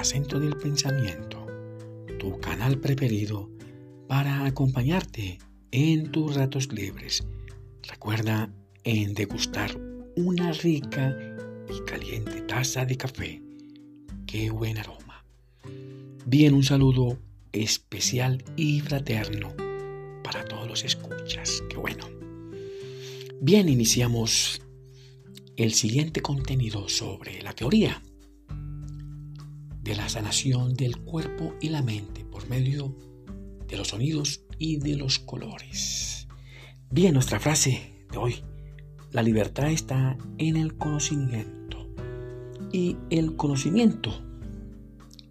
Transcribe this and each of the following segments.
Acento del Pensamiento, tu canal preferido para acompañarte en tus ratos libres. Recuerda en degustar una rica y caliente taza de café. ¡Qué buen aroma! Bien, un saludo especial y fraterno para todos los escuchas. ¡Qué bueno! Bien, iniciamos el siguiente contenido sobre la teoría de la sanación del cuerpo y la mente por medio de los sonidos y de los colores. Bien, nuestra frase de hoy, la libertad está en el conocimiento y el conocimiento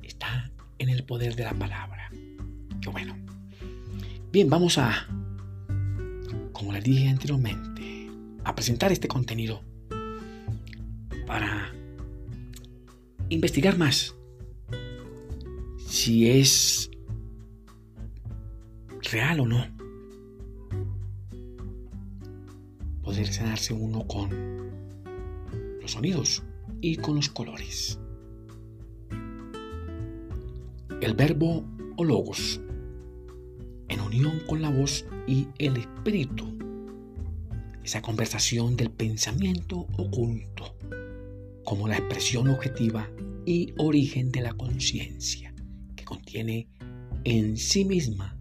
está en el poder de la palabra. Qué bueno. Bien, vamos a, como les dije anteriormente, a presentar este contenido para investigar más si es real o no. Poder sanarse uno con los sonidos y con los colores. El verbo o logos, en unión con la voz y el espíritu, esa conversación del pensamiento oculto, como la expresión objetiva y origen de la conciencia contiene en sí misma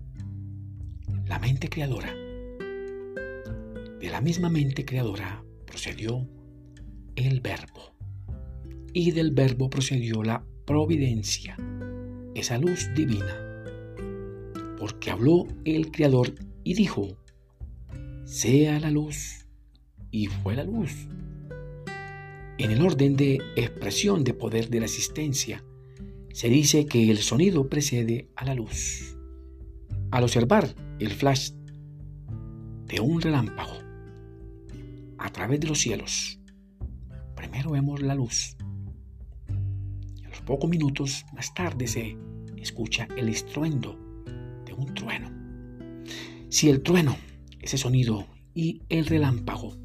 la mente creadora. De la misma mente creadora procedió el verbo. Y del verbo procedió la providencia, esa luz divina. Porque habló el creador y dijo, sea la luz. Y fue la luz. En el orden de expresión de poder de la existencia, se dice que el sonido precede a la luz. Al observar el flash de un relámpago a través de los cielos, primero vemos la luz. A los pocos minutos más tarde se escucha el estruendo de un trueno. Si el trueno, ese sonido y el relámpago,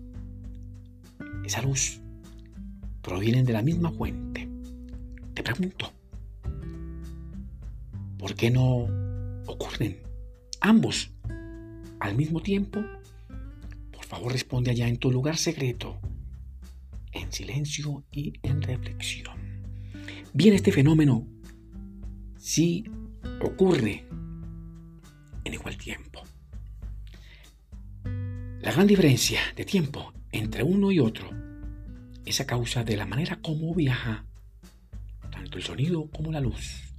esa luz, provienen de la misma fuente, te pregunto, ¿Por qué no ocurren ambos al mismo tiempo? Por favor responde allá en tu lugar secreto, en silencio y en reflexión. Bien, este fenómeno sí ocurre en igual tiempo. La gran diferencia de tiempo entre uno y otro es a causa de la manera como viaja tanto el sonido como la luz.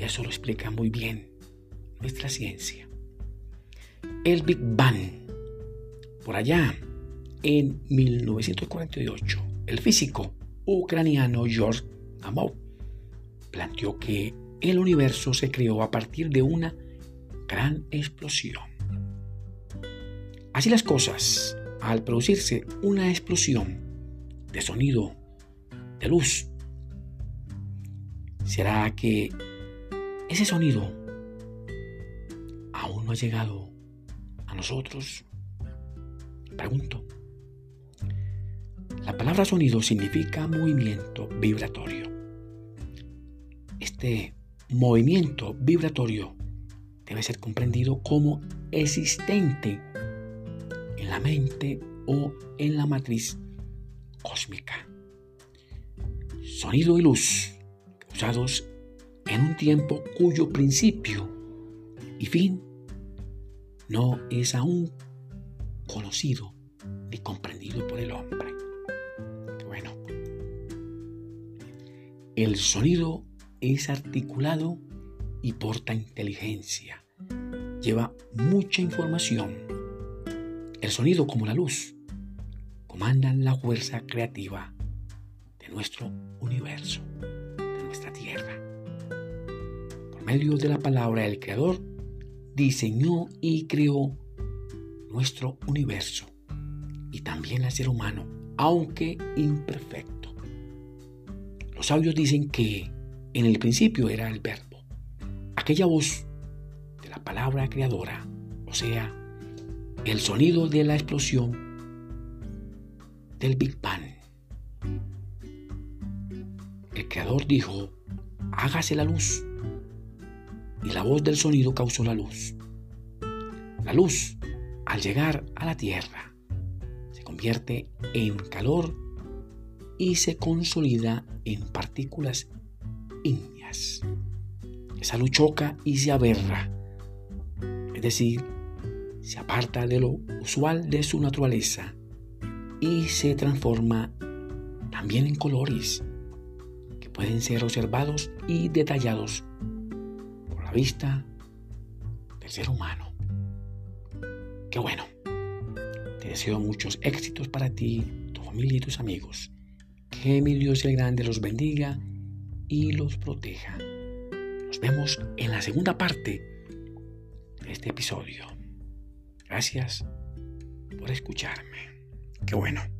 Y eso lo explica muy bien nuestra ciencia. El Big Bang, por allá en 1948, el físico ucraniano George Gamow planteó que el universo se creó a partir de una gran explosión. Así las cosas, al producirse una explosión de sonido, de luz, será que ese sonido aún no ha llegado a nosotros. Pregunto. La palabra sonido significa movimiento vibratorio. Este movimiento vibratorio debe ser comprendido como existente en la mente o en la matriz cósmica. Sonido y luz usados en un tiempo cuyo principio y fin no es aún conocido ni comprendido por el hombre. Bueno, el sonido es articulado y porta inteligencia. Lleva mucha información. El sonido como la luz comandan la fuerza creativa de nuestro universo, de nuestra tierra medio de la palabra el Creador, diseñó y creó nuestro universo y también al ser humano, aunque imperfecto. Los sabios dicen que en el principio era el verbo, aquella voz de la palabra creadora, o sea, el sonido de la explosión del Big Bang. El creador dijo, hágase la luz. Y la voz del sonido causó la luz. La luz, al llegar a la tierra, se convierte en calor y se consolida en partículas ígneas. Esa luz choca y se aberra, es decir, se aparta de lo usual de su naturaleza y se transforma también en colores que pueden ser observados y detallados vista del ser humano. Qué bueno. Te deseo muchos éxitos para ti, tu familia y tus amigos. Que mi Dios el Grande los bendiga y los proteja. Nos vemos en la segunda parte de este episodio. Gracias por escucharme. Qué bueno.